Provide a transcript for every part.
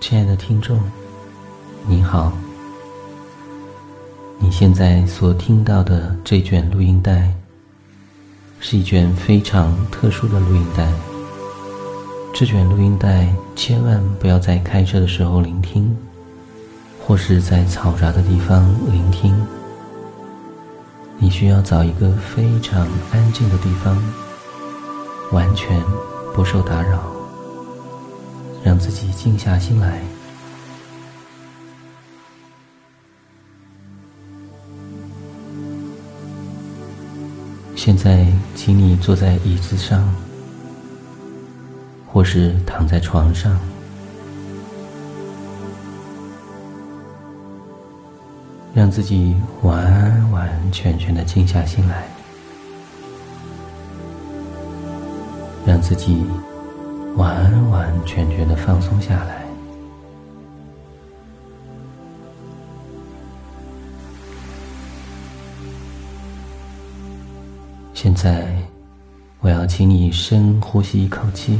亲爱的听众，你好。你现在所听到的这卷录音带，是一卷非常特殊的录音带。这卷录音带千万不要在开车的时候聆听，或是在嘈杂的地方聆听。你需要找一个非常安静的地方，完全不受打扰，让自己静下心来。现在，请你坐在椅子上，或是躺在床上，让自己完完全全的静下心来，让自己完完全全的放松下来。现在，我要请你深呼吸一口气，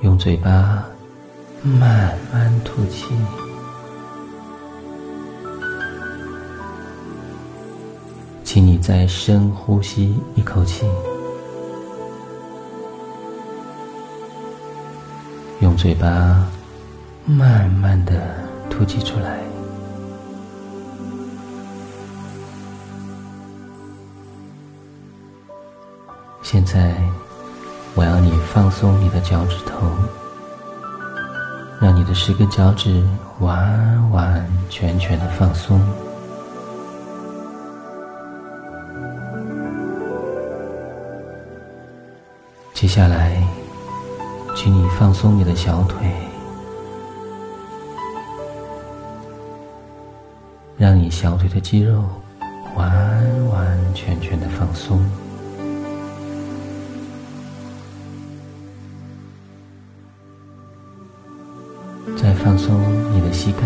用嘴巴慢慢吐气。请你再深呼吸一口气，用嘴巴慢慢的吐气出来。现在，我要你放松你的脚趾头，让你的十根脚趾完完全全的放松。接下来，请你放松你的小腿，让你小腿的肌肉完完全全的放松。再放松你的膝盖，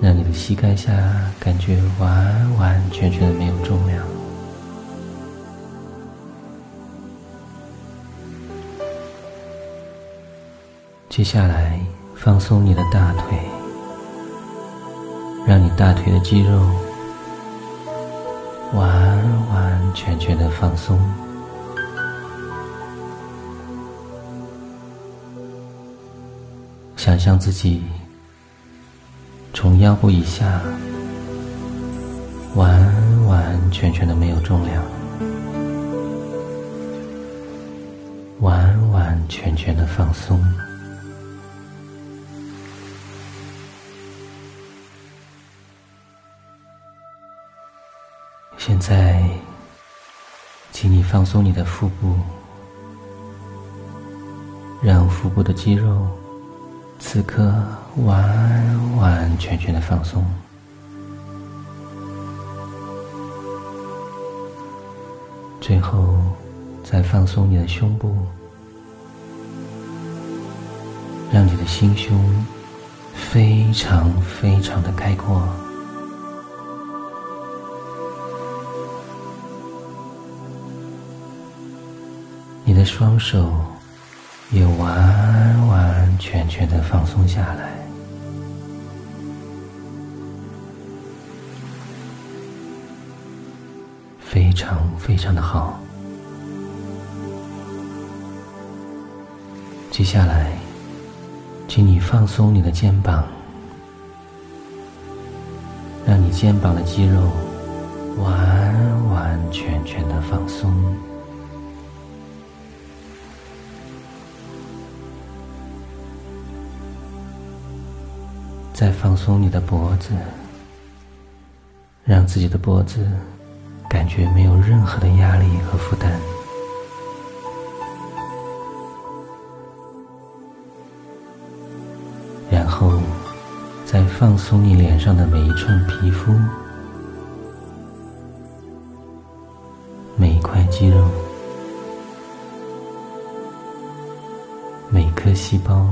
让你的膝盖下感觉完完全全的没有重量。接下来放松你的大腿，让你大腿的肌肉完完全全的放松。想象自己从腰部以下完完全全的没有重量，完完全全的放松。在，请你放松你的腹部，让腹部的肌肉。此刻完完全全的放松，最后再放松你的胸部，让你的心胸非常非常的开阔，双手。也完完全全的放松下来，非常非常的好。接下来，请你放松你的肩膀，让你肩膀的肌肉完完全全的放松。再放松你的脖子，让自己的脖子感觉没有任何的压力和负担。然后，再放松你脸上的每一寸皮肤、每一块肌肉、每颗细胞。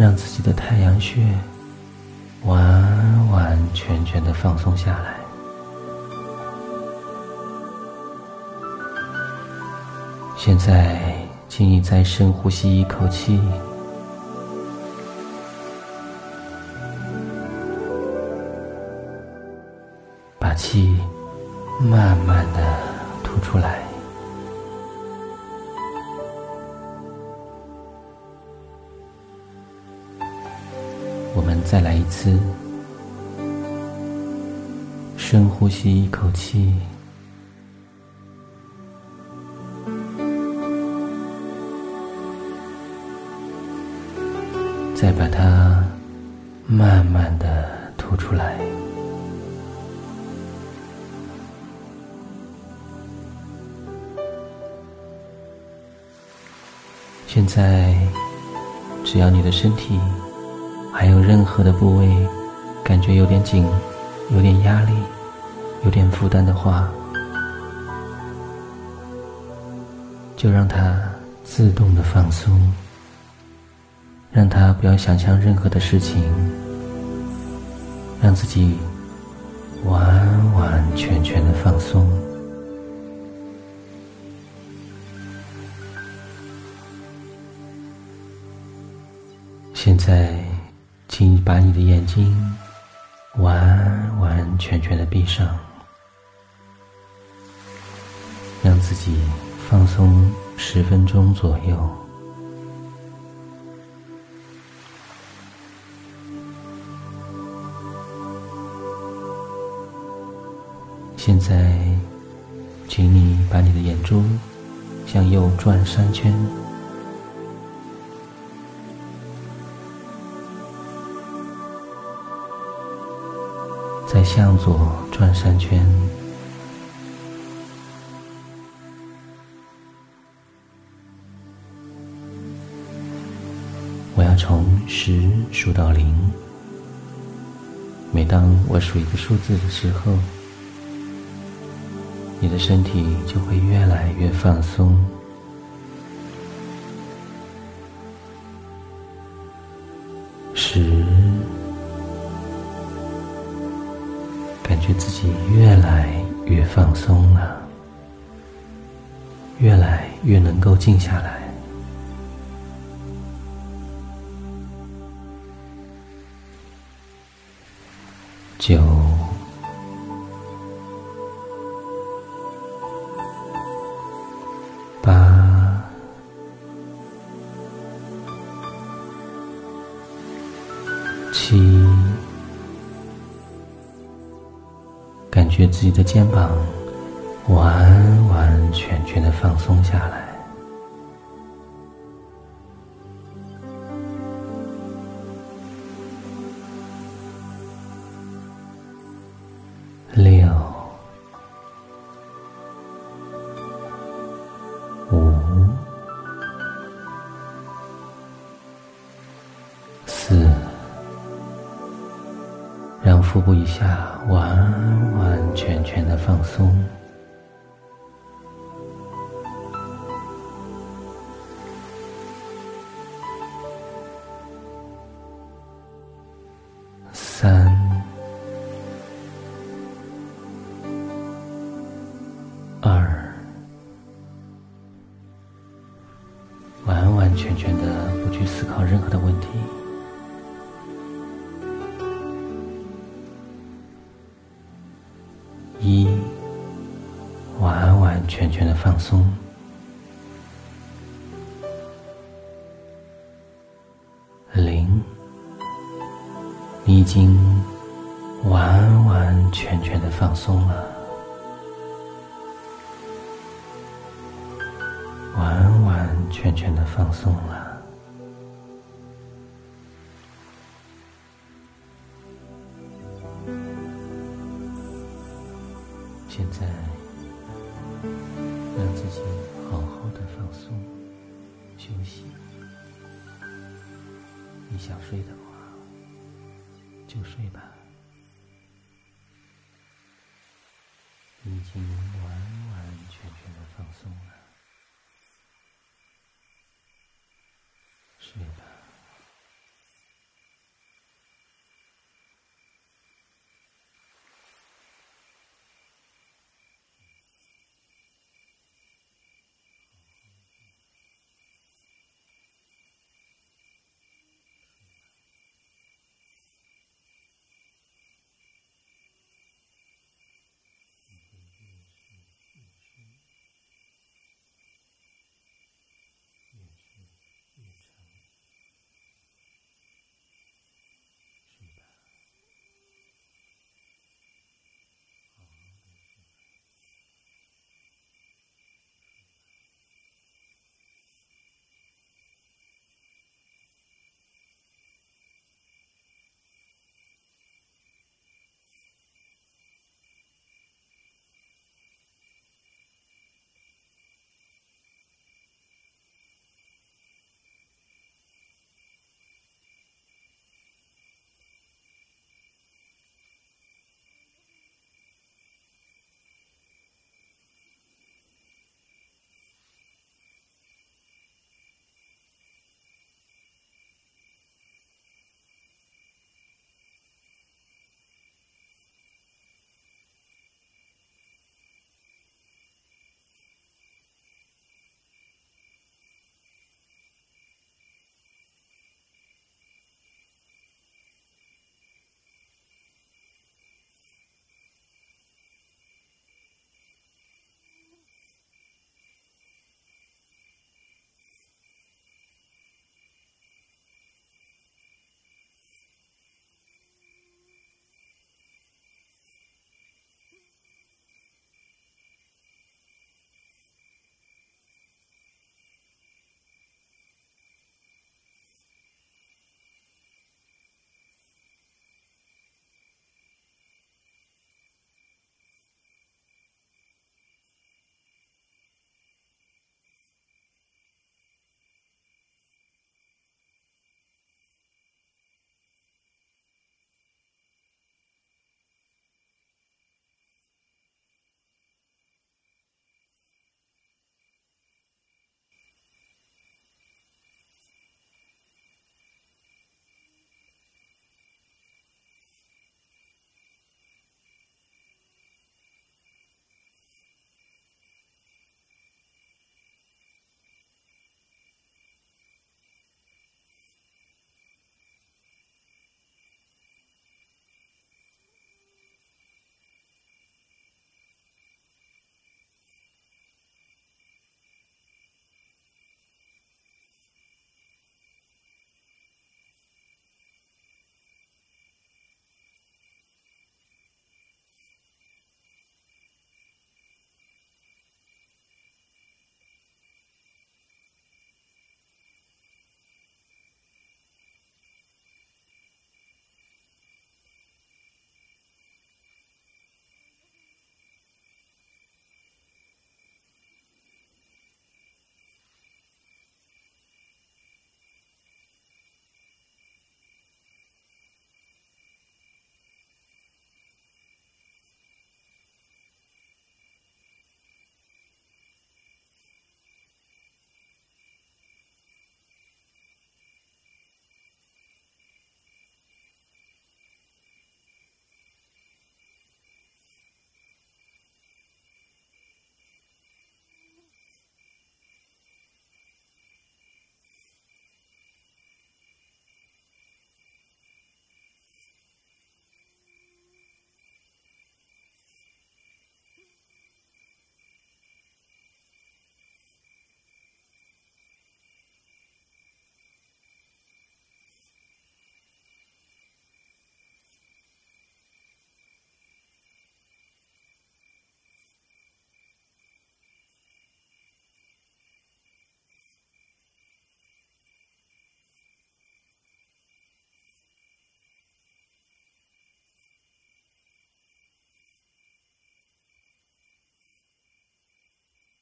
让自己的太阳穴完完全全的放松下来。现在，请你再深呼吸一口气，把气慢慢的吐出来。再来一次，深呼吸一口气，再把它慢慢的吐出来。现在，只要你的身体。还有任何的部位感觉有点紧、有点压力、有点负担的话，就让它自动的放松，让它不要想象任何的事情，让自己完完全全的放松。现在。请把你的眼睛完完全全的闭上，让自己放松十分钟左右。现在，请你把你的眼珠向右转三圈。再向左转三圈，我要从十数到零。每当我数一个数字的时候，你的身体就会越来越放松。越能够静下来。九、八、七。感觉自己的肩膀完全全的放松下来，六、五、四。让腹部以下完完全全的放松。一，完完全全的放松。零，你已经完完全全的放松了，完完全全的放松了。现在，让自己好好的放松、休息。你想睡的话，就睡吧。你已经。